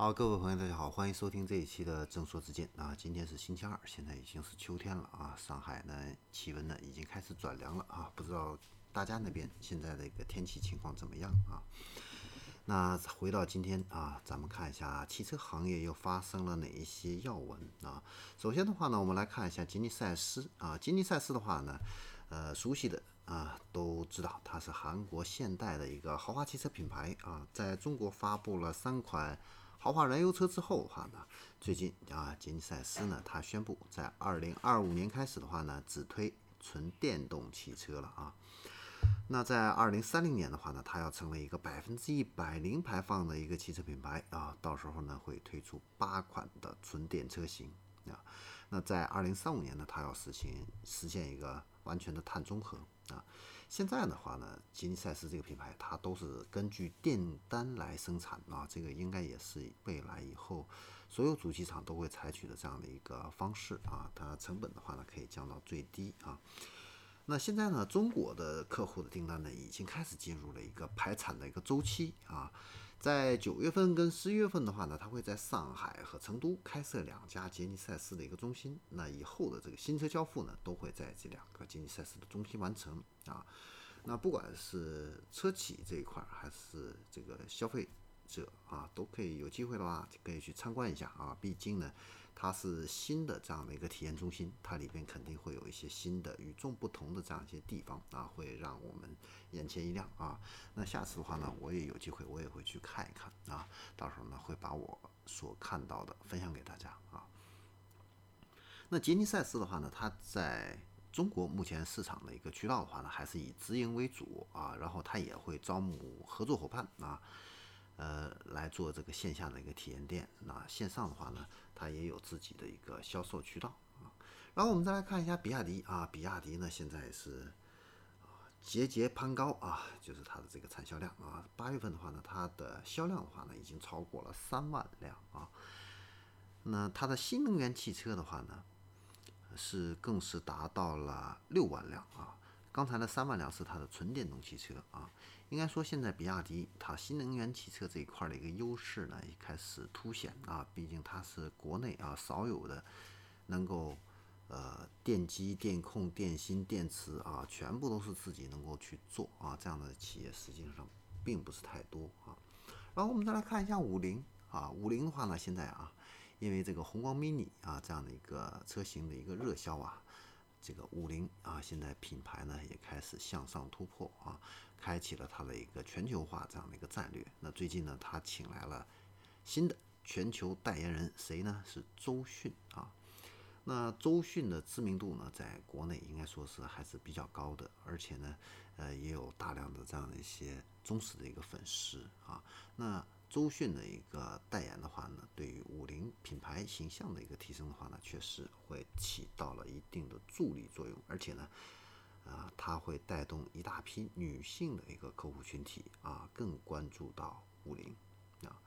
好，各位朋友，大家好，欢迎收听这一期的正说之见啊。今天是星期二，现在已经是秋天了啊。上海呢，气温呢已经开始转凉了啊。不知道大家那边现在的一个天气情况怎么样啊？那回到今天啊，咱们看一下汽车行业又发生了哪一些要闻啊？首先的话呢，我们来看一下吉尼赛斯啊。吉尼赛斯的话呢，呃，熟悉的啊都知道，它是韩国现代的一个豪华汽车品牌啊，在中国发布了三款。豪华燃油车之后的话呢，最近啊，吉尼赛斯呢，它宣布在二零二五年开始的话呢，只推纯电动汽车了啊。那在二零三零年的话呢，它要成为一个百分之一百零排放的一个汽车品牌啊。到时候呢，会推出八款的纯电车型啊。那在二零三五年呢，它要实行实现一个完全的碳中和啊。现在的话呢，吉尼赛斯这个品牌它都是根据订单来生产啊，这个应该也是未来以后所有主机厂都会采取的这样的一个方式啊，它成本的话呢可以降到最低啊。那现在呢，中国的客户的订单呢已经开始进入了一个排产的一个周期啊。在九月份跟十一月份的话呢，它会在上海和成都开设两家杰尼赛斯的一个中心。那以后的这个新车交付呢，都会在这两个杰尼赛斯的中心完成啊。那不管是车企这一块，还是这个消费者啊，都可以有机会的话，可以去参观一下啊。毕竟呢。它是新的这样的一个体验中心，它里边肯定会有一些新的、与众不同的这样一些地方啊，会让我们眼前一亮啊。那下次的话呢，我也有机会，我也会去看一看啊。到时候呢，会把我所看到的分享给大家啊。那吉尼赛斯的话呢，它在中国目前市场的一个渠道的话呢，还是以直营为主啊，然后它也会招募合作伙伴啊。呃，来做这个线下的一个体验店，那线上的话呢，它也有自己的一个销售渠道啊。然后我们再来看一下比亚迪啊，比亚迪呢现在是节节攀高啊，就是它的这个产销量啊，八月份的话呢，它的销量的话呢已经超过了三万辆啊。那它的新能源汽车的话呢，是更是达到了六万辆啊。刚才的三万辆是它的纯电动汽车啊，应该说现在比亚迪它新能源汽车这一块的一个优势呢，也开始凸显啊。毕竟它是国内啊少有的能够呃电机、电控、电芯、电池啊，全部都是自己能够去做啊，这样的企业实际上并不是太多啊。然后我们再来看一下五菱啊，五菱的话呢，现在啊，因为这个宏光 mini 啊这样的一个车型的一个热销啊。这个五菱啊，现在品牌呢也开始向上突破啊，开启了它的一个全球化这样的一个战略。那最近呢，他请来了新的全球代言人，谁呢？是周迅啊。那周迅的知名度呢，在国内应该说是还是比较高的，而且呢，呃，也有大量的这样的一些忠实的一个粉丝啊。那周迅的一个代言的话呢，对于五菱品牌形象的一个提升的话呢，确实会起到了一定的助力作用，而且呢，啊，它会带动一大批女性的一个客户群体啊，更关注到五菱啊。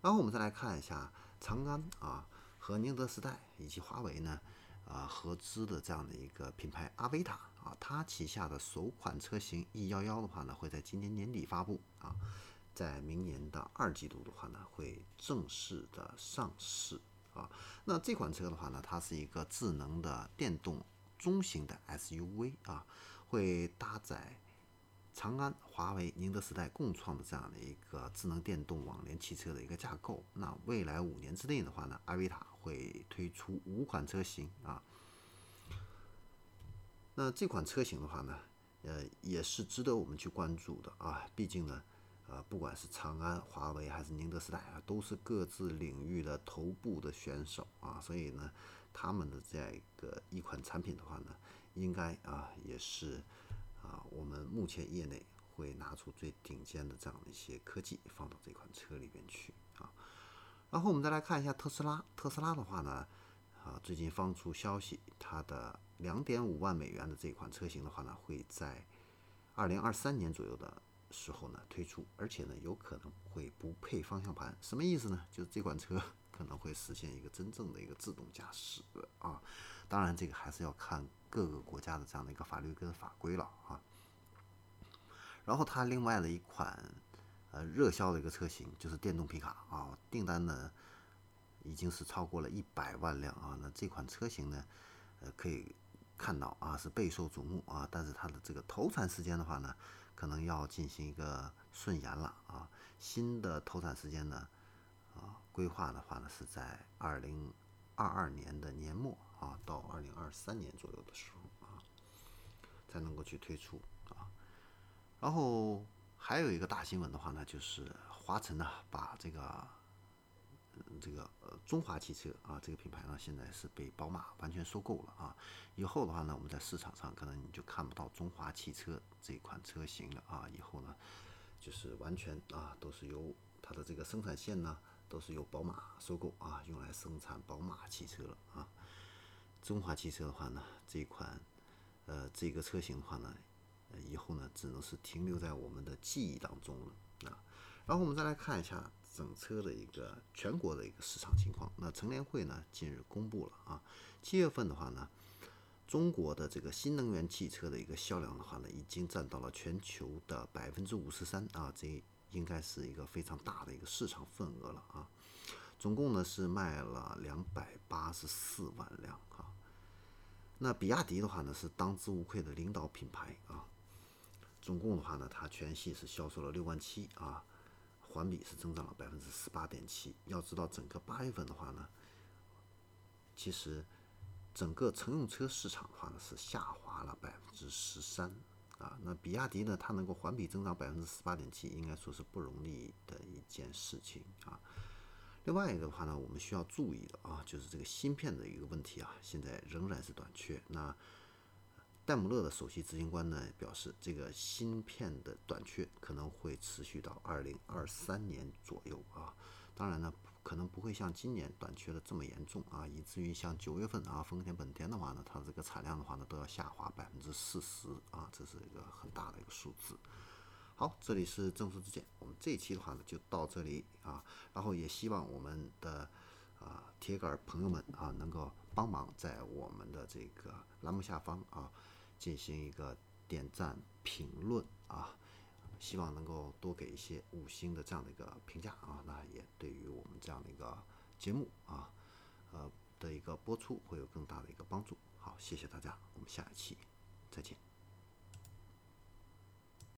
然后我们再来看一下长安啊和宁德时代以及华为呢啊合资的这样的一个品牌阿维塔啊，它旗下的首款车型 E 幺幺的话呢，会在今年年底发布啊。在明年的二季度的话呢，会正式的上市啊。那这款车的话呢，它是一个智能的电动中型的 SUV 啊，会搭载长安、华为、宁德时代共创的这样的一个智能电动网联汽车的一个架构。那未来五年之内的话呢，阿维塔会推出五款车型啊。那这款车型的话呢，呃，也是值得我们去关注的啊，毕竟呢。呃，不管是长安、华为还是宁德时代啊，都是各自领域的头部的选手啊，所以呢，他们的这样一个一款产品的话呢，应该啊也是啊我们目前业内会拿出最顶尖的这样的一些科技放到这款车里边去啊。然后我们再来看一下特斯拉，特斯拉的话呢，啊最近放出消息，它的两点五万美元的这款车型的话呢，会在二零二三年左右的。时候呢推出，而且呢有可能会不配方向盘，什么意思呢？就是这款车 可能会实现一个真正的一个自动驾驶啊。当然这个还是要看各个国家的这样的一个法律跟法规了啊。然后它另外的一款呃热销的一个车型，就是电动皮卡啊，订单呢已经是超过了一百万辆啊。那这款车型呢，呃可以看到啊是备受瞩目啊，但是它的这个投产时间的话呢，可能要进行一个顺延了啊。新的投产时间呢，啊规划的话呢是在二零二二年的年末啊到二零二三年左右的时候啊才能够去推出啊。然后还有一个大新闻的话呢，就是华晨呢把这个这个呃中华汽车啊这个品牌呢现在是被宝马完全收购了啊。以后的话呢，我们在市场上可能你就看不到中华汽车这款车型了啊。以后呢，就是完全啊都是由它的这个生产线呢都是由宝马收购啊，用来生产宝马汽车了啊。中华汽车的话呢，这款呃这个车型的话呢。以后呢，只能是停留在我们的记忆当中了啊。然后我们再来看一下整车的一个全国的一个市场情况。那乘联会呢近日公布了啊，七月份的话呢，中国的这个新能源汽车的一个销量的话呢，已经占到了全球的百分之五十三啊，这应该是一个非常大的一个市场份额了啊。总共呢是卖了两百八十四万辆啊。那比亚迪的话呢是当之无愧的领导品牌啊。总共的话呢，它全系是销售了六万七啊，环比是增长了百分之十八点七。要知道，整个八月份的话呢，其实整个乘用车市场的话呢是下滑了百分之十三啊。那比亚迪呢，它能够环比增长百分之十八点七，应该说是不容易的一件事情啊。另外一个的话呢，我们需要注意的啊，就是这个芯片的一个问题啊，现在仍然是短缺。那戴姆勒的首席执行官呢表示，这个芯片的短缺可能会持续到二零二三年左右啊。当然呢，可能不会像今年短缺的这么严重啊，以至于像九月份啊，丰田、本田的话呢，它这个产量的话呢都要下滑百分之四十啊，这是一个很大的一个数字。好，这里是正说之见，我们这一期的话呢就到这里啊，然后也希望我们的啊铁杆朋友们啊能够帮忙在我们的这个栏目下方啊。进行一个点赞评论啊，希望能够多给一些五星的这样的一个评价啊，那也对于我们这样的一个节目啊，呃的一个播出会有更大的一个帮助。好，谢谢大家，我们下一期再见。